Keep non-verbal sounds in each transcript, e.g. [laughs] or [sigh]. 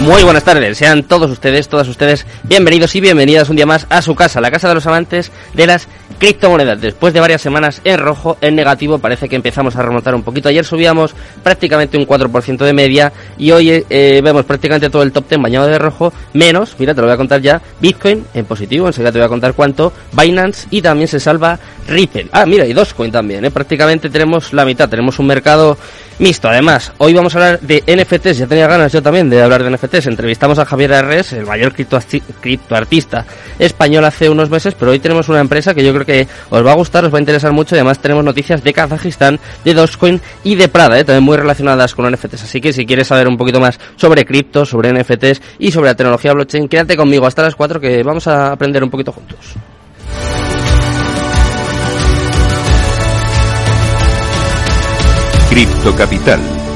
Muy buenas tardes, sean todos ustedes, todas ustedes bienvenidos y bienvenidas un día más a su casa, la casa de los amantes de las criptomonedas. Después de varias semanas en rojo, en negativo, parece que empezamos a remontar un poquito. Ayer subíamos prácticamente un 4% de media y hoy eh, vemos prácticamente todo el top 10 bañado de rojo, menos, mira, te lo voy a contar ya, Bitcoin en positivo, enseguida te voy a contar cuánto, Binance y también se salva Ripple. Ah, mira, y Dogecoin también, ¿eh? prácticamente tenemos la mitad, tenemos un mercado Mixto, además, hoy vamos a hablar de NFTs, ya tenía ganas yo también de hablar de NFTs, entrevistamos a Javier Arres, el mayor criptoartista español hace unos meses, pero hoy tenemos una empresa que yo creo que os va a gustar, os va a interesar mucho y además tenemos noticias de Kazajistán, de Dogecoin y de Prada, ¿eh? también muy relacionadas con NFTs, así que si quieres saber un poquito más sobre cripto, sobre NFTs y sobre la tecnología blockchain, quédate conmigo hasta las 4 que vamos a aprender un poquito juntos. Cripto Capital,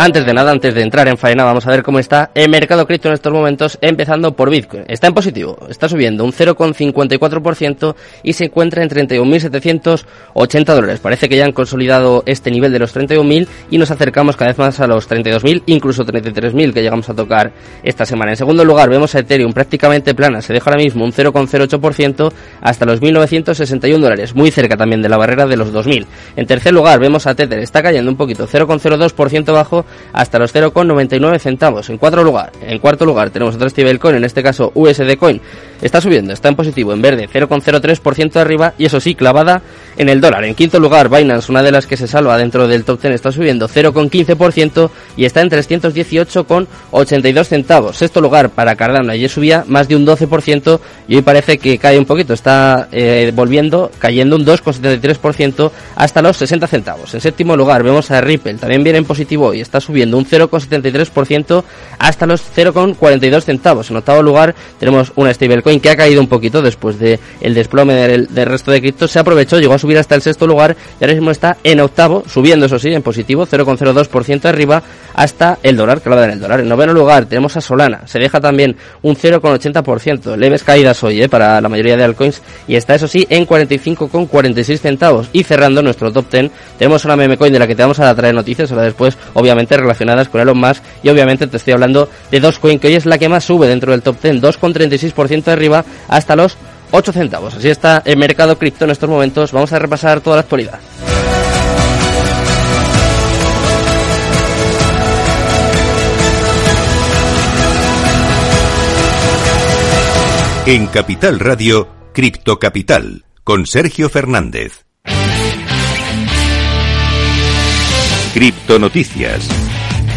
Antes de nada, antes de entrar en faena, vamos a ver cómo está el mercado cripto en estos momentos, empezando por Bitcoin. Está en positivo, está subiendo un 0,54% y se encuentra en 31.780 dólares. Parece que ya han consolidado este nivel de los 31.000 y nos acercamos cada vez más a los 32.000, incluso 33.000 que llegamos a tocar esta semana. En segundo lugar, vemos a Ethereum prácticamente plana, se deja ahora mismo un 0,08% hasta los 1.961 dólares, muy cerca también de la barrera de los 2.000. En tercer lugar, vemos a Tether, está cayendo un poquito, 0,02% bajo hasta los 0,99 centavos. En, cuarto lugar, en cuarto lugar tenemos otro stablecoin, en este caso USD Coin. Está subiendo, está en positivo, en verde, 0,03% arriba y eso sí, clavada en el dólar. En quinto lugar, Binance, una de las que se salva dentro del top 10, está subiendo 0,15% y está en 318,82 centavos. Sexto lugar para Cardano, ayer subía más de un 12% y hoy parece que cae un poquito, está eh, volviendo, cayendo un 2,73% hasta los 60 centavos. En séptimo lugar vemos a Ripple, también viene en positivo y está subiendo un 0,73% hasta los 0,42 centavos. En octavo lugar tenemos una stablecoin que ha caído un poquito después del el desplome del, resto de criptos. Se aprovechó, llegó a subir hasta el sexto lugar y ahora mismo está en octavo, subiendo eso sí, en positivo, 0,02% arriba hasta el dólar, que lo en el dólar. En noveno lugar tenemos a Solana, se deja también un 0,80%, leves caídas hoy eh, para la mayoría de altcoins y está eso sí en 45,46 centavos. Y cerrando nuestro top 10 tenemos una meme coin de la que te vamos a traer noticias, ahora después obviamente relacionadas con Elon Musk y obviamente te estoy hablando de Dogecoin que hoy es la que más sube dentro del top 10, 2,36% de arriba hasta los 8 centavos. Así está el mercado cripto en estos momentos. Vamos a repasar toda la actualidad. En Capital Radio, Cripto Capital, con Sergio Fernández. Cripto Noticias.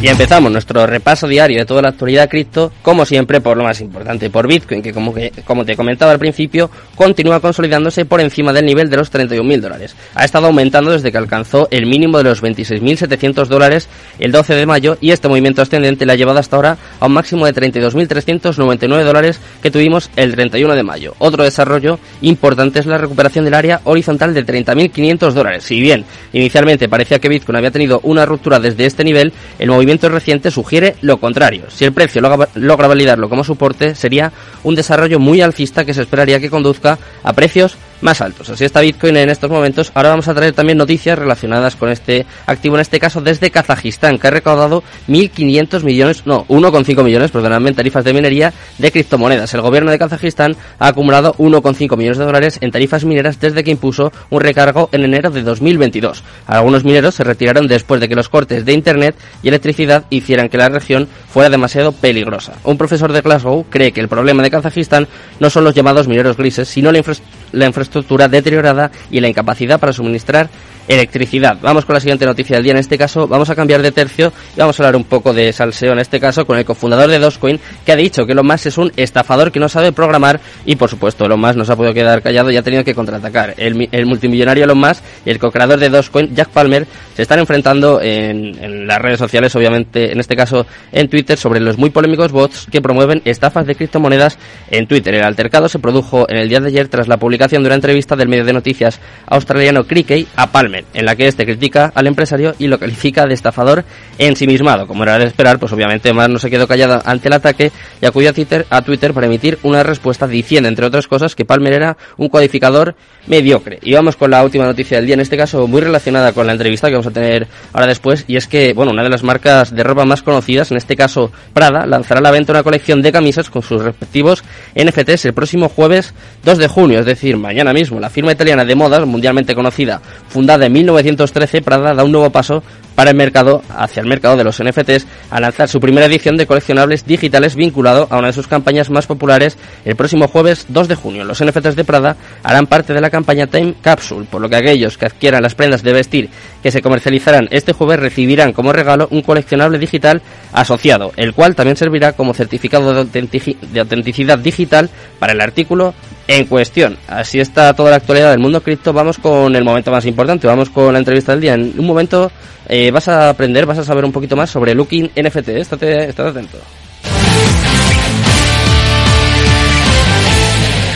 Y empezamos nuestro repaso diario de toda la actualidad cripto, como siempre por lo más importante, por Bitcoin, que como, que, como te comentaba al principio, continúa consolidándose por encima del nivel de los 31.000 dólares. Ha estado aumentando desde que alcanzó el mínimo de los 26.700 dólares el 12 de mayo y este movimiento ascendente le ha llevado hasta ahora a un máximo de 32.399 dólares que tuvimos el 31 de mayo. Otro desarrollo importante es la recuperación del área horizontal de 30.500 dólares. Si bien inicialmente parecía que Bitcoin había tenido una ruptura desde este nivel, el movimiento reciente sugiere lo contrario. Si el precio logra validarlo como soporte, sería un desarrollo muy alcista que se esperaría que conduzca a precios más altos. Así está Bitcoin en estos momentos. Ahora vamos a traer también noticias relacionadas con este activo, en este caso desde Kazajistán, que ha recaudado 1.500 millones, no, 1,5 millones, perdonadme, en tarifas de minería de criptomonedas. El gobierno de Kazajistán ha acumulado 1,5 millones de dólares en tarifas mineras desde que impuso un recargo en enero de 2022. Algunos mineros se retiraron después de que los cortes de Internet y electricidad hicieran que la región fuera demasiado peligrosa. Un profesor de Glasgow cree que el problema de Kazajistán no son los llamados mineros grises, sino la infraestructura la infraestructura deteriorada y la incapacidad para suministrar electricidad. Vamos con la siguiente noticia del día. En este caso, vamos a cambiar de tercio y vamos a hablar un poco de salseo. En este caso, con el cofundador de Dogecoin, que ha dicho que Elon Musk es un estafador que no sabe programar y, por supuesto, Elon Musk no se ha podido quedar callado y ha tenido que contraatacar. El, multimillonario Elon Musk y el co-creador de Dogecoin, Jack Palmer, se están enfrentando en, en las redes sociales, obviamente, en este caso en Twitter, sobre los muy polémicos bots que promueven estafas de criptomonedas en Twitter. El altercado se produjo en el día de ayer tras la publicación de una entrevista del medio de noticias australiano Crickey a Palmer En la que este critica al empresario y lo califica de estafador ensimismado. Como era de esperar, pues obviamente más no se quedó callado ante el ataque y acudió a Twitter, a Twitter para emitir una respuesta diciendo, entre otras cosas, que Palmer era un codificador mediocre. Y vamos con la última noticia del día, en este caso muy relacionada con la entrevista que vamos a tener ahora después, y es que, bueno, una de las marcas de ropa más conocidas, en este caso Prada, lanzará a la venta una colección de camisas con sus respectivos NFTs el próximo jueves 2 de junio, es decir, mañana mismo. La firma italiana de modas, mundialmente conocida, fundada en 1913, Prada da un nuevo paso para el mercado, hacia el mercado de los NFTs, a lanzar su primera edición de coleccionables digitales vinculado a una de sus campañas más populares el próximo jueves 2 de junio. Los NFTs de Prada harán parte de la campaña Time Capsule, por lo que aquellos que adquieran las prendas de vestir que se comercializarán este jueves recibirán como regalo un coleccionable digital asociado, el cual también servirá como certificado de, autenticidad digital para el artículo en cuestión. Así está toda la actualidad del mundo cripto. Vamos con el momento más importante, vamos con la entrevista del día. En un momento eh, vas a aprender, vas a saber un poquito más sobre Looking NFT. Estate, estate atento.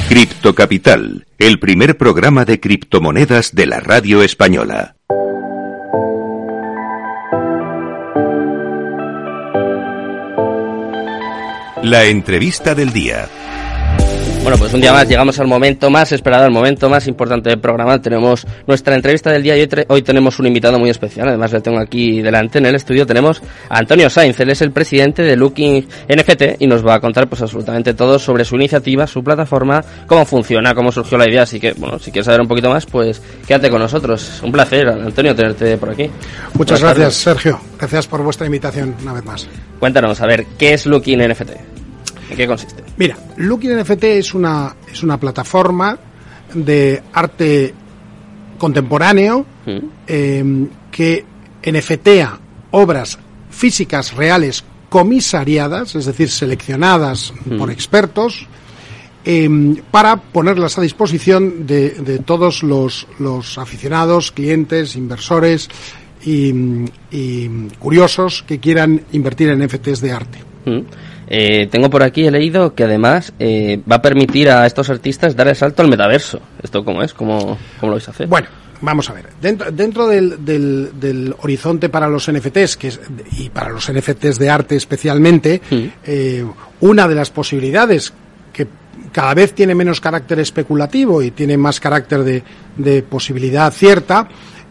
Cripto Capital, el primer programa de criptomonedas de la radio española. La entrevista del día. Bueno, pues un día más llegamos al momento más esperado, al momento más importante del programa. Tenemos nuestra entrevista del día y hoy, tenemos un invitado muy especial. Además, le tengo aquí delante en el estudio. Tenemos a Antonio Sainz. Él es el presidente de Looking NFT y nos va a contar pues absolutamente todo sobre su iniciativa, su plataforma, cómo funciona, cómo surgió la idea. Así que, bueno, si quieres saber un poquito más, pues quédate con nosotros. Un placer, Antonio, tenerte por aquí. Muchas gracias, Sergio. Gracias por vuestra invitación una vez más. Cuéntanos, a ver, ¿qué es Looking NFT? ¿En qué consiste? Mira, Looking NFT es una, es una plataforma de arte contemporáneo mm. em, que NFTa obras físicas reales comisariadas, es decir, seleccionadas mm. por expertos, em, para ponerlas a disposición de, todos los, aficionados, clientes, inversores y, curiosos que quieran invertir en NFTs de arte. Mm. Eh, tengo por aquí, he leído que además eh, va a permitir a estos artistas dar el salto al metaverso. ¿Esto cómo es? ¿Cómo, cómo lo vais a hacer? Bueno, vamos a ver. Dentro, dentro del, del, horizonte para los NFTs, que es, y para los NFTs de arte especialmente, eh, una de las posibilidades que cada vez tiene menos carácter especulativo y tiene más carácter de, de posibilidad cierta,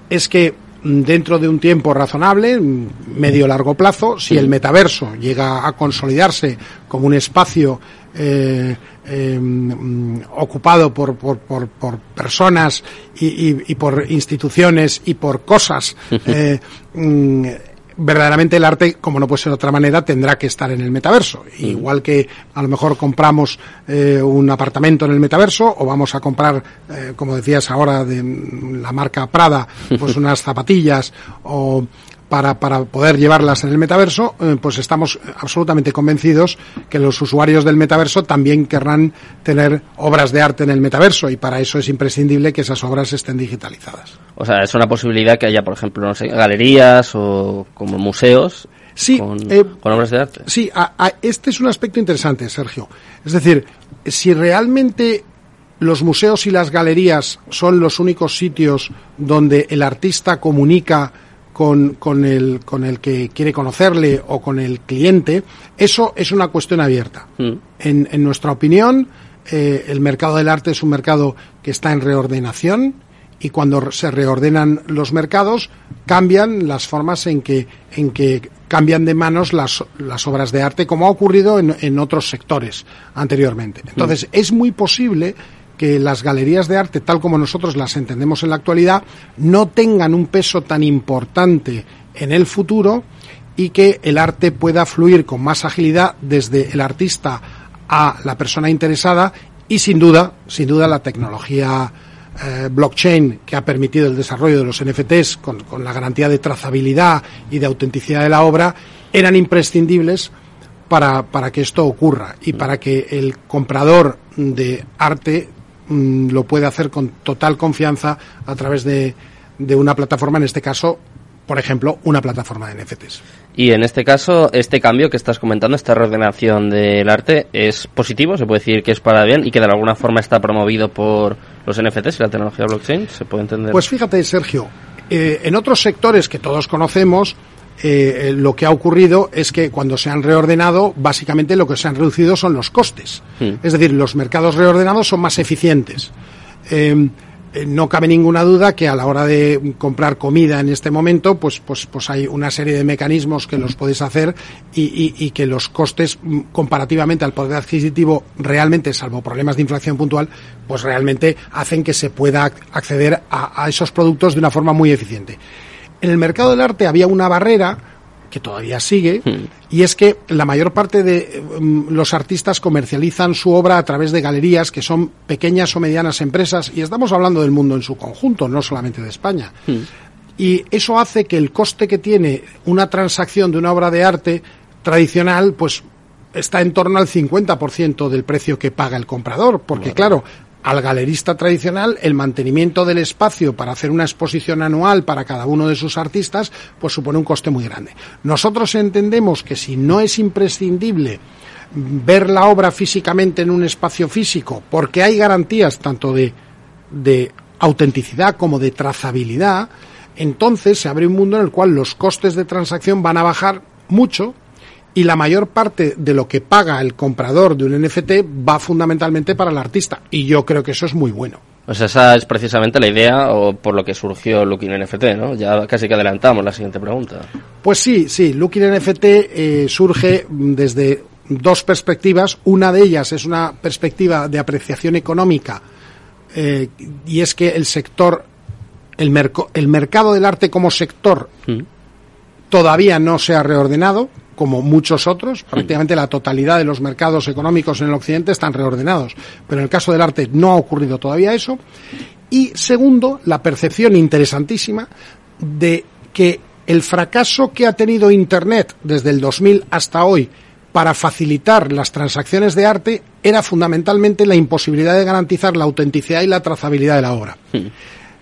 es que dentro de un tiempo razonable, medio largo plazo, si el metaverso llega a consolidarse como un espacio eh, em, ocupado por, por, por, por personas y, y, por instituciones y por cosas [laughs] eh, mm, verdaderamente el arte, como no puede ser de otra manera, tendrá que estar en el metaverso. Igual que a lo mejor compramos eh, un apartamento en el metaverso o vamos a comprar, eh, como decías ahora, de la marca Prada, pues [laughs] unas zapatillas o para, para poder llevarlas en el metaverso, eh, pues estamos absolutamente convencidos que los usuarios del metaverso también querrán tener obras de arte en el metaverso y para eso es imprescindible que esas obras estén digitalizadas. O sea, es una posibilidad que haya, por ejemplo, no sé, galerías o como museos Sí, con, eh, obras de arte. Sí, este es un aspecto interesante, Sergio. Es decir, si realmente los museos y las galerías son los únicos sitios donde el artista comunica con, con, el, con el que quiere conocerle o con el cliente, eso es una cuestión abierta. Mm. En, en, nuestra opinión, eh, el mercado del arte es un mercado que está en reordenación y cuando se reordenan los mercados cambian las formas en que, en que cambian de manos las, las obras de arte, como ha ocurrido en, en otros sectores anteriormente. Entonces, mm. es muy posible que las galerías de arte, tal como nosotros las entendemos en la actualidad, no tengan un peso tan importante en el futuro y que el arte pueda fluir con más agilidad desde el artista a la persona interesada y sin duda, sin duda la tecnología eh, blockchain que ha permitido el desarrollo de los NFTs con, con la garantía de trazabilidad y de autenticidad de la obra eran imprescindibles para, para que esto ocurra y para que el comprador de arte Mm, lo puede hacer con total confianza a través de, de una plataforma, en este caso, por ejemplo, una plataforma de NFTs. Y en este caso, este cambio que estás comentando, esta reordenación del arte, ¿es positivo? ¿Se puede decir que es para bien y que de alguna forma está promovido por los NFTs y la tecnología blockchain? ¿Se puede entender? Pues fíjate, Sergio, Eh, en otros sectores que todos conocemos, eh, lo que ha ocurrido es que cuando se han reordenado, básicamente lo que se han reducido son los costes. Hmm. Es decir, los mercados reordenados son más eficientes. Eh, eh, no cabe ninguna duda que a la hora de comprar comida en este momento, pues, pues, pues hay una serie de mecanismos que los podéis hacer y, y- y que los costes mm, comparativamente al poder adquisitivo realmente, salvo problemas de inflación puntual, pues realmente hacen que se pueda ac- acceder a, a esos productos de una forma muy eficiente. En el mercado del arte había una barrera que todavía sigue, y es que la mayor parte de mm, los artistas comercializan su obra a través de galerías que son pequeñas o medianas empresas, y estamos hablando del mundo en su conjunto, no solamente de España. Y eso hace que el coste que tiene una transacción de una obra de arte tradicional, pues está en torno al 50% del precio que paga el comprador, porque claro, al galerista tradicional el mantenimiento del espacio para hacer una exposición anual para cada uno de sus artistas, pues supone un coste muy grande. Nosotros entendemos que si no es imprescindible ver la obra físicamente en un espacio físico, porque hay garantías tanto de, de autenticidad como de trazabilidad, entonces se abre un mundo en el cual los costes de transacción van a bajar mucho y la mayor parte de lo que paga el comprador de un NFT va fundamentalmente para el artista. Y yo creo que eso es muy bueno. Pues esa es precisamente la idea o por lo que surgió Looking NFT, ¿no? Ya casi que adelantamos la siguiente pregunta. Pues sí, sí, Looking NFT eh, surge desde dos perspectivas. Una de ellas es una perspectiva de apreciación económica eh, y es que el sector, el, el mercado del arte como sector todavía no se ha reordenado, como muchos otros. Prácticamente la totalidad de los mercados económicos en el Occidente están reordenados. Pero en el caso del arte no ha ocurrido todavía eso. Y segundo, la percepción interesantísima de que el fracaso que ha tenido Internet desde el 2000 hasta hoy para facilitar las transacciones de arte era fundamentalmente la imposibilidad de garantizar la autenticidad y la trazabilidad de la obra.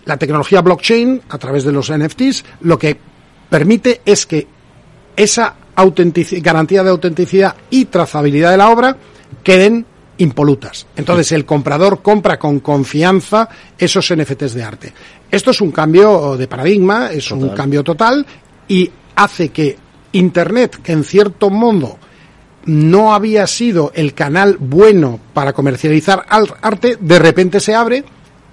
La tecnología blockchain, a través de los NFTs, lo que permite es que esa garantía de autenticidad y trazabilidad de la obra queden impolutas. Entonces el comprador compra con confianza esos NFTs de arte. Esto es un cambio de paradigma, es un cambio total y hace que Internet, que en cierto modo no había sido el canal bueno para comercializar al- arte, de repente se abre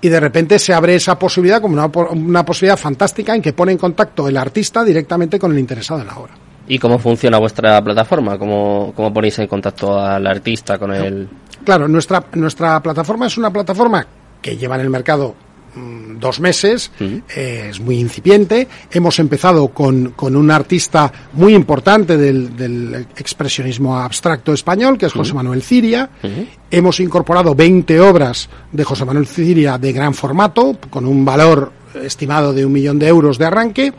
y de repente se abre esa posibilidad como una, una posibilidad fantástica en que pone en contacto el artista directamente con el interesado en la obra. ¿Y cómo funciona vuestra plataforma? ¿Cómo, cómo ponéis en contacto al artista con el...? Claro, nuestra, nuestra plataforma es una plataforma que lleva en el mercado mm, dos meses, eh, es muy incipiente. Hemos empezado con, con un artista muy importante del, del expresionismo abstracto español, que es José Manuel Ciria. Hemos incorporado 20 obras de José Manuel Ciria de gran formato, con un valor estimado de un millón de euros de arranque.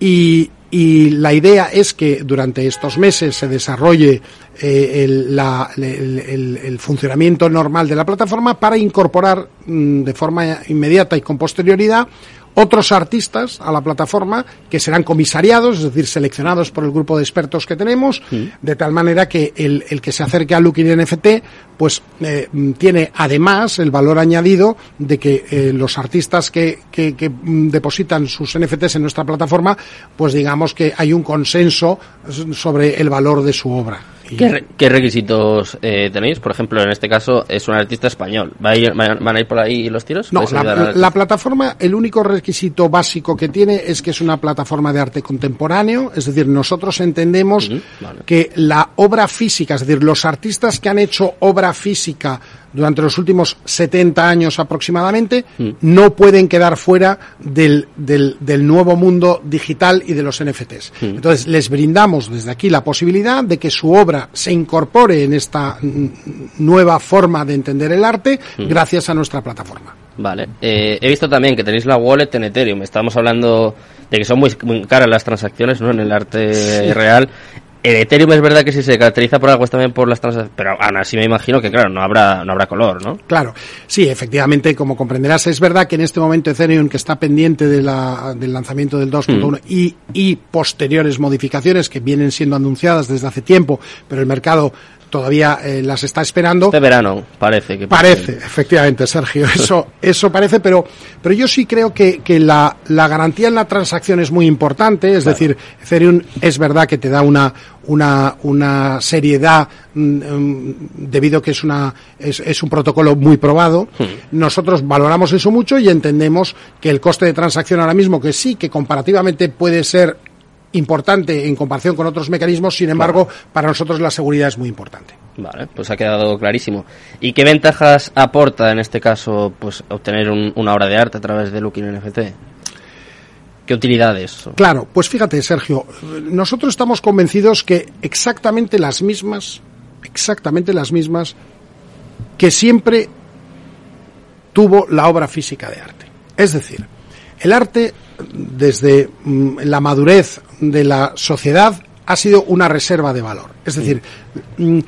Y, y la idea es que durante estos meses se desarrolle eh, el, funcionamiento normal de la plataforma para incorporar mm, de forma inmediata y con posterioridad otros artistas a la plataforma que serán comisariados, es decir, seleccionados por el grupo de expertos que tenemos, de tal manera que el, el que se acerque a Looking NFT, pues eh, tiene además el valor añadido de que eh, los artistas que, que, que, depositan sus NFTs en nuestra plataforma, pues digamos que hay un consenso sobre el valor de su obra. ¿Qué, re- qué requisitos eh, tenéis? Por ejemplo, en este caso es un artista español. ¿Va a ir- ¿Van a ir por ahí los tiros? No, ¿Podéis la, plataforma, el único requisito básico que tiene es que es una plataforma de arte contemporáneo, es decir, nosotros entendemos vale. que la obra física, es decir, los artistas que han hecho obra física durante los últimos 70 años aproximadamente, Mm. no pueden quedar fuera del, del, del nuevo mundo digital y de los NFTs. Mm. Entonces, les brindamos desde aquí la posibilidad de que su obra se incorpore en esta nueva forma de entender el arte Mm. gracias a nuestra plataforma. Vale. Eh, he visto también que tenéis la wallet en Ethereum. Estábamos hablando de que son muy, muy caras las transacciones, ¿no? En el arte real. En Ethereum es verdad que sí se caracteriza por algo es también por las transacciones, pero aún así me imagino que claro, no habrá, no habrá color, ¿no? Claro, sí, efectivamente, como comprenderás, es verdad que en este momento Ethereum, que está pendiente de la- del lanzamiento del 2.1 y, y posteriores modificaciones que vienen siendo anunciadas desde hace tiempo, pero el mercado todavía eh, las está esperando. Este verano, parece que. Parece, efectivamente, Sergio. [laughs] Eso, eso parece, pero, pero yo sí creo que, que la, la garantía en la transacción es muy importante. Es decir, Ethereum es verdad que te da una, una, una seriedad mm, mm, debido a que es, una, es, es un protocolo muy probado. Hmm. Nosotros valoramos eso mucho y entendemos que el coste de transacción ahora mismo, que sí, que comparativamente puede ser importante en comparación con otros mecanismos, sin embargo, para nosotros la seguridad es muy importante. Vale, pues ha quedado clarísimo. ¿Y qué ventajas aporta en este caso pues obtener un- una obra de arte a través de Looking NFT? ¿Qué utilidades? Claro, pues fíjate, Sergio, nosotros estamos convencidos que exactamente las mismas, exactamente las mismas que siempre tuvo la obra física de arte. Es decir, el arte, desde mm, la madurez de la sociedad, ha sido una reserva de valor. Es decir, mm,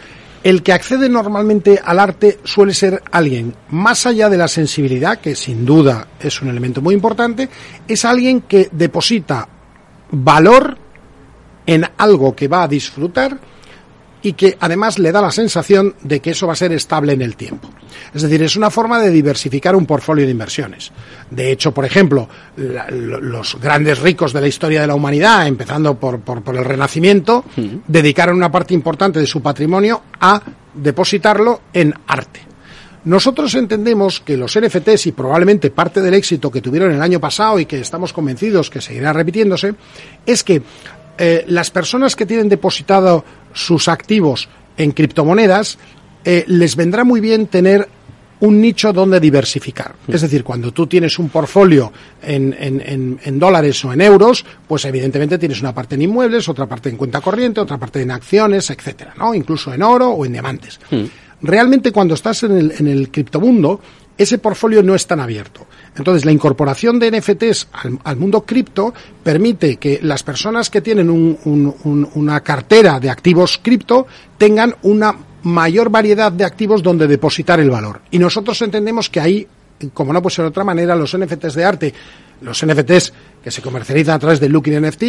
el que accede normalmente al arte suele ser alguien, más allá de la sensibilidad, que sin duda es un elemento muy importante, es alguien que deposita valor en algo que va a disfrutar y que además le da la sensación de que eso va a ser estable en el tiempo. Es decir, es una forma de diversificar un portfolio de inversiones. De hecho, por ejemplo, la- los grandes ricos de la historia de la humanidad, empezando por, por- por el Renacimiento, dedicaron una parte importante de su patrimonio a depositarlo en arte. Nosotros entendemos que los NFTs y probablemente parte del éxito que tuvieron el año pasado y que estamos convencidos que seguirá repitiéndose, es que eh, las personas que tienen depositado sus activos en criptomonedas eh, les vendrá muy bien tener un nicho donde diversificar. Es decir, cuando tú tienes un portfolio en, en- en- en dólares o en euros, pues evidentemente tienes una parte en inmuebles, otra parte en cuenta corriente, otra parte en acciones, etcétera, ¿no? Incluso en oro o en diamantes. Realmente cuando estás en el, en el criptomundo, ese portfolio no es tan abierto. Entonces, la incorporación de NFTs al, mundo cripto permite que las personas que tienen un- un- un- una cartera de activos cripto tengan una mayor variedad de activos donde depositar el valor. Y nosotros entendemos que ahí, como no puede ser de otra manera, los NFTs de arte, los NFTs que se comercializan a través de Looking NFT,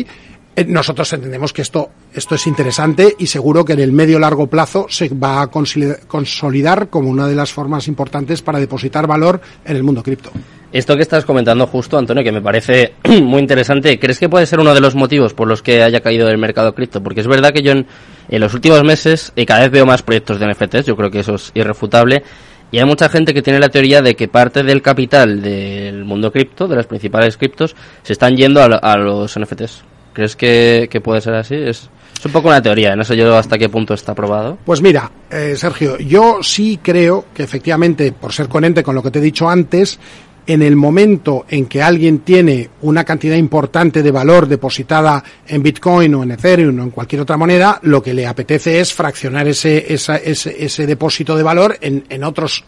nosotros entendemos que esto, esto es interesante y seguro que en el medio largo plazo se va a consoli- consolidar como una de las formas importantes para depositar valor en el mundo cripto. Esto que estás comentando justo, Antonio, que me parece [clears throat] muy interesante, ¿crees que puede ser uno de los motivos por los que haya caído el mercado cripto? Porque es verdad que yo en, los últimos meses eh, cada vez veo más proyectos de NFTs, yo creo que eso es irrefutable, y hay mucha gente que tiene la teoría de que parte del capital del mundo cripto, de las principales criptos, se están yendo a los NFTs. ¿Crees que, que puede ser así? Es, es un poco una teoría, no sé yo hasta qué punto está probado. Pues mira, eh, Sergio, yo sí creo que efectivamente, por ser coherente con lo que te he dicho antes, en el momento en que alguien tiene una cantidad importante de valor depositada en Bitcoin o en Ethereum o en cualquier otra moneda, lo que le apetece es fraccionar ese, esa- ese, ese depósito de valor en, en otros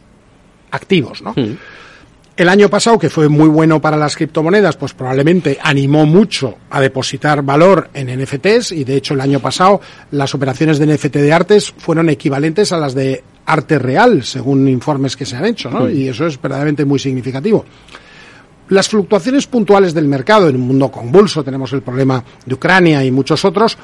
activos, ¿no? El año pasado, que fue muy bueno para las criptomonedas, pues probablemente animó mucho a depositar valor en NFTs y de hecho el año pasado las operaciones de NFT de artes fueron equivalentes a las de arte real, según informes que se han hecho, ¿no? Y eso es verdaderamente muy significativo. Las fluctuaciones puntuales del mercado en un mundo convulso, tenemos el problema de Ucrania y muchos otros,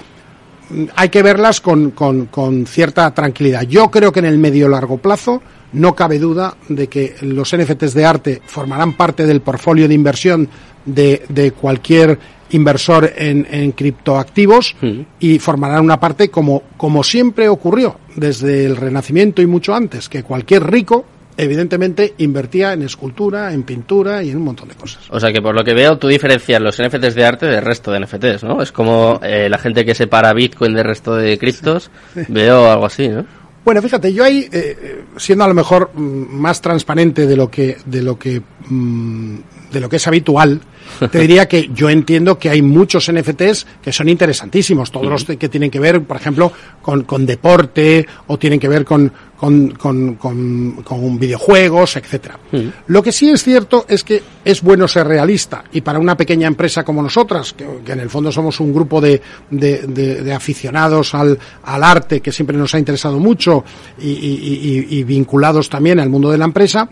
mm, hay que verlas con, con- con cierta tranquilidad. Yo creo que en el medio largo plazo no cabe duda de que los NFTs de arte formarán parte del portfolio de inversión de, de cualquier inversor en, en criptoactivos y formarán una parte como, como siempre ocurrió desde el Renacimiento y mucho antes, que cualquier rico evidentemente invertía en escultura, en pintura y en un montón de cosas. O sea que por lo que veo, tú diferencias los NFTs de arte del resto de NFTs, ¿no? Es como eh, la gente que separa Bitcoin del resto de criptos. Veo algo así, ¿no? Bueno, fíjate, yo ahí, eh, siendo a lo mejor mm, más transparente de lo que, de lo que, mm, de lo que es habitual, te diría que yo entiendo que hay muchos NFTs que son interesantísimos, todos los que tienen que ver, por ejemplo, con, con deporte o tienen que ver con, con, con, con- videojuegos, etcétera. Lo que sí es cierto es que es bueno ser realista y para una pequeña empresa como nosotras, que, que en el fondo somos un grupo de, de- de- de aficionados al, al arte que siempre nos ha interesado mucho y, y- y- y vinculados también al mundo de la empresa,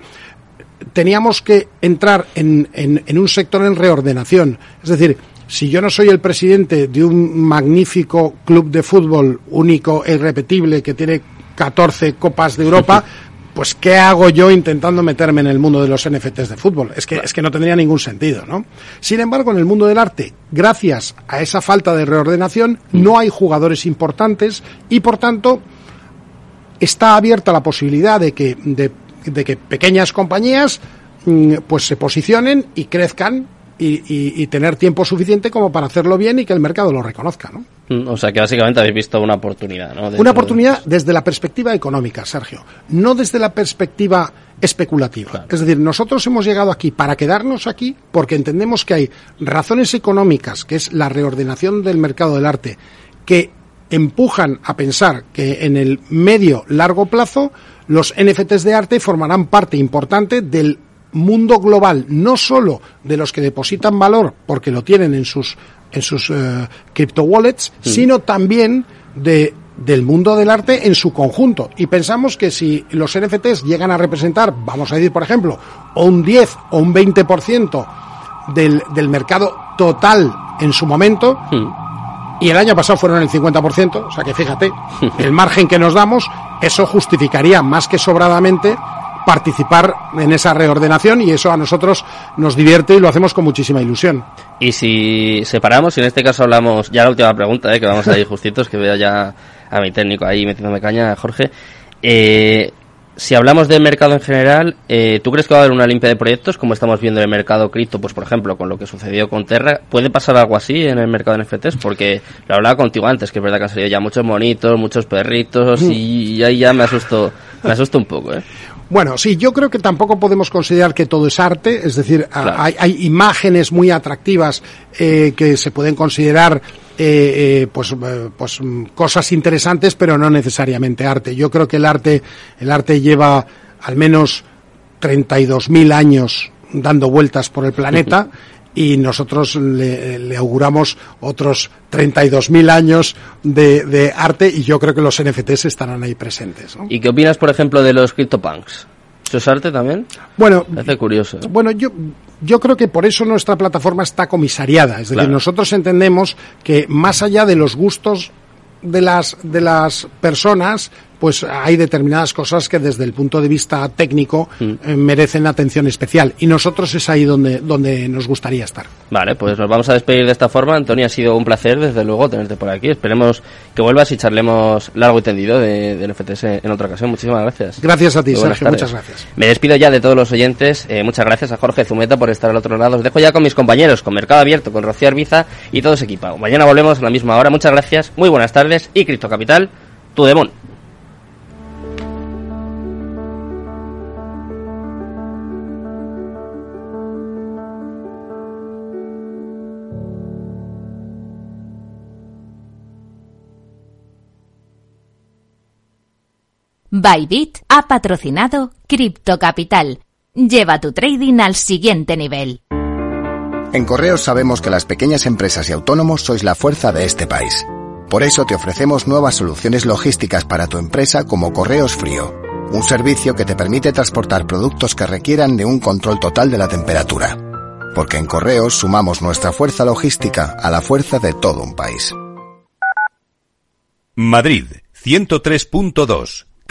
teníamos que entrar en, en- en un sector en reordenación. Es decir, si yo no soy el presidente de un magnífico club de fútbol único e irrepetible que tiene 14 Copas de Europa, [laughs] pues ¿qué hago yo intentando meterme en el mundo de los NFTs de fútbol? Es que, es que no tendría ningún sentido, ¿no? Sin embargo, en el mundo del arte, gracias a esa falta de reordenación, no hay jugadores importantes y, por tanto, está abierta la posibilidad de que, de, de que pequeñas compañías mm, pues se posicionen y crezcan y, tener tiempo suficiente como para hacerlo bien y que el mercado lo reconozca, ¿no? Mm, o sea que básicamente habéis visto una oportunidad, ¿no? una oportunidad desde la perspectiva económica, Sergio, no desde la perspectiva especulativa. Es decir, nosotros hemos llegado aquí para quedarnos aquí porque entendemos que hay razones económicas, que es la reordenación del mercado del arte, que empujan a pensar que en el medio largo plazo los NFTs de arte formarán parte importante del mundo global, no solo de los que depositan valor porque lo tienen en sus en sus uh, crypto wallets, sino también de del mundo del arte en su conjunto. Y pensamos que si los NFTs llegan a representar, vamos a decir, por ejemplo, un 10 o un 20% del, del mercado total en su momento, y el año pasado fueron el 50%, o sea que fíjate, [laughs] el margen que nos damos, eso justificaría más que sobradamente participar en esa reordenación y eso a nosotros nos divierte y lo hacemos con muchísima ilusión. Y si separamos, y en este caso hablamos, ya la última pregunta, eh, que vamos a ir [laughs] justitos, que veo ya a mi técnico ahí metiéndome caña, Jorge. Eh, si hablamos del mercado en general, eh, ¿tú crees que va a haber una limpia de proyectos como estamos viendo en el mercado cripto? Pues por ejemplo, con lo que sucedió con Terra, ¿puede pasar algo así en el mercado de NFTs? Porque lo hablaba contigo antes, que es verdad que han salido ya muchos monitos, muchos perritos y ahí ya me asusto, me asusto un poco, ¿eh? Bueno, sí, yo creo que tampoco podemos considerar que todo es arte, es decir, hay, hay, imágenes muy atractivas eh, que se pueden considerar eh, eh, pues, eh, pues cosas interesantes, pero no necesariamente arte. Yo creo que el arte, el arte lleva al menos 32.000 años dando vueltas por el planeta y nosotros le, auguramos otros 32.000 años de, de, arte y yo creo que los NFTs estarán ahí presentes. ¿Y qué opinas, por ejemplo, de los CryptoPunks? ¿Eso es arte también? Bueno, hace curioso. Bueno, yo, yo creo que por eso nuestra plataforma está comisariada. Es decir, nosotros entendemos que más allá de los gustos de las, de las personas, pues hay determinadas cosas que desde el punto de vista técnico mm. eh, merecen atención especial. Y nosotros es ahí donde, donde nos gustaría estar. Vale, pues nos vamos a despedir de esta forma. Antonio, ha sido un placer, desde luego, tenerte por aquí. Esperemos que vuelvas y charlemos largo y tendido de, del FTS en otra ocasión. Muchísimas gracias. Gracias a ti, Sergio. Muchas gracias. Me despido ya de todos los oyentes. Eh, muchas gracias a Jorge Zumeta por estar al otro lado. Os dejo ya con mis compañeros, con Mercado Abierto, con Rocío Arbiza y todos equipados. Mañana volvemos a la misma hora. Muchas gracias, muy buenas tardes y Cripto Capital, tu demon. Bybit ha patrocinado Crypto Capital. Lleva tu trading al siguiente nivel. En Correos sabemos que las pequeñas empresas y autónomos sois la fuerza de este país. Por eso te ofrecemos nuevas soluciones logísticas para tu empresa como Correos Frío, un servicio que te permite transportar productos que requieran de un control total de la temperatura. Porque en Correos sumamos nuestra fuerza logística a la fuerza de todo un país. Madrid, 103.2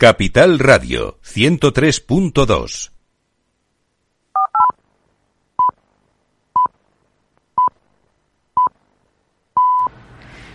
Capital Radio 103.2